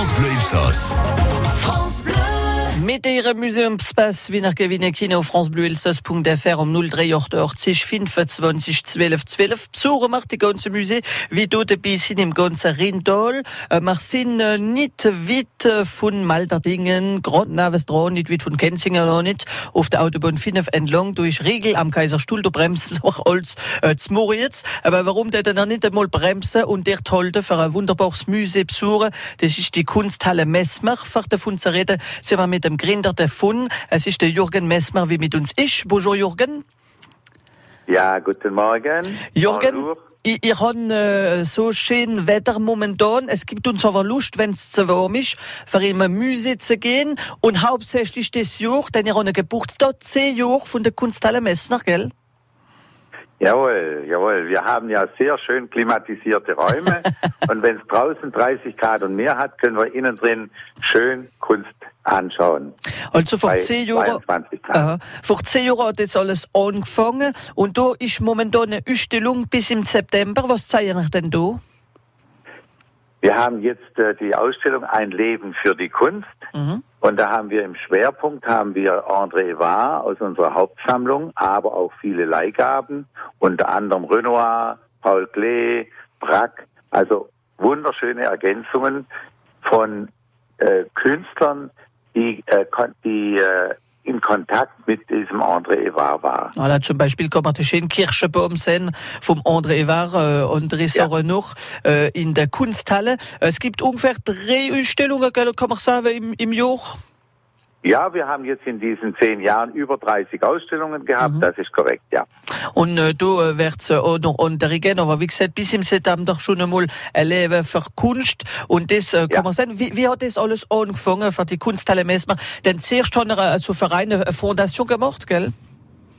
France Bleu Elsass. France Bleu. Mit ihrer Museumspass wie nach Gewinne Kino francebleuelsass.fr um 0380 25 12 12 Besucher macht die ganze Musee wie dort bis hin im ganzen Rindal. Äh, wir sind äh, nicht weit äh, von Malderdingen, Grand Navestron, nicht weit von Kenzingen noch nicht. Auf der Autobahn 5 entlang durch Riegel am Kaiserstuhl, da bremst noch alles äh, Moritz. Aber warum der noch nicht einmal bremsen und der Tolde für ein wunderbares Musee besuchen? Das ist die Kunsthalle Messmer. Davon zu reden, sind wir mit dem Gründer der FUN. Es ist der Jürgen Messmer, wie mit uns ist. Bonjour Jürgen. Ja, guten Morgen. Jürgen, Bonjour. ihr, ihr habt äh, so schön Wetter momentan. Es gibt uns aber Lust, wenn es zu warm ist, für ein Musee zu gehen. Und hauptsächlich das Jahr, denn ihr habt ein Geburtstag, 10 Jahre von der Kunsthalle Messner, gell? Jawohl, jawohl. Wir haben ja sehr schön klimatisierte Räume. und wenn es draußen 30 Grad und mehr hat, können wir innen drin schön Kunst anschauen. Also vor 10 Jahren. 22 Grad. Aha. Vor 10 Jahren hat jetzt alles angefangen. Und da ist momentan eine Ausstellung bis im September. Was zeigen wir denn da? Wir haben jetzt äh, die Ausstellung Ein Leben für die Kunst. Mhm. Und da haben wir im Schwerpunkt haben wir André Evard aus unserer Hauptsammlung, aber auch viele Leihgaben, unter anderem Renoir, Paul Klee, Braque, also wunderschöne Ergänzungen von äh, Künstlern, die, äh, die äh, in Kontakt mit diesem André Evard waren. Voilà, zum Beispiel kann man den schönen Kirschenbaum sehen vom André Evard äh, und Ressort noch äh, in der Kunsthalle. Es gibt ungefähr drei Ausstellungen, kann man sagen, im, im Jahr. Ja, wir haben jetzt in diesen zehn Jahren über 30 Ausstellungen gehabt, das ist korrekt, ja. Und äh, da äh, wird es auch noch unterrichten. Aber wie gesagt, bis im September schon einmal ein Leben für Kunst. Und das äh, kann Ja. man sagen. Wie, wie hat das alles angefangen für die Kunsthalle Messmer? Denn zuerst haben wir äh, so Verein, eine Fondation gemacht, gell?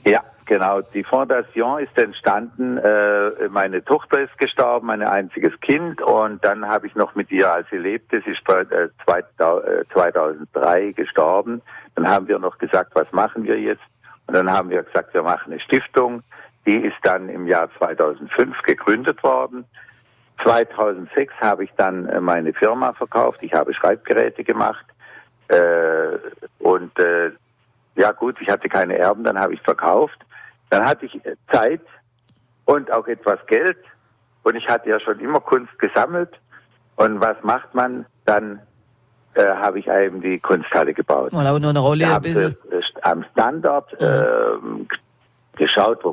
Ja, genau. Die Fondation ist entstanden. Äh, meine Tochter ist gestorben, mein einziges Kind. Und dann habe ich noch mit ihr, als sie lebte, sie ist äh, 2003 gestorben. Dann haben wir noch gesagt, was machen wir jetzt? Und dann haben wir gesagt, wir machen eine Stiftung. Die ist dann im Jahr 2005 gegründet worden. 2006 habe ich dann äh, meine Firma verkauft. Ich habe Schreibgeräte gemacht. Äh, und äh, ja gut, ich hatte keine Erben, dann habe ich verkauft. Dann hatte ich äh, Zeit und auch etwas Geld und ich hatte ja schon immer Kunst gesammelt. Und was macht man? Dann äh, habe ich eben die Kunsthalle gebaut. Und noch eine Rolle ein bisschen. äh, am Standort ähm, geschaut, wo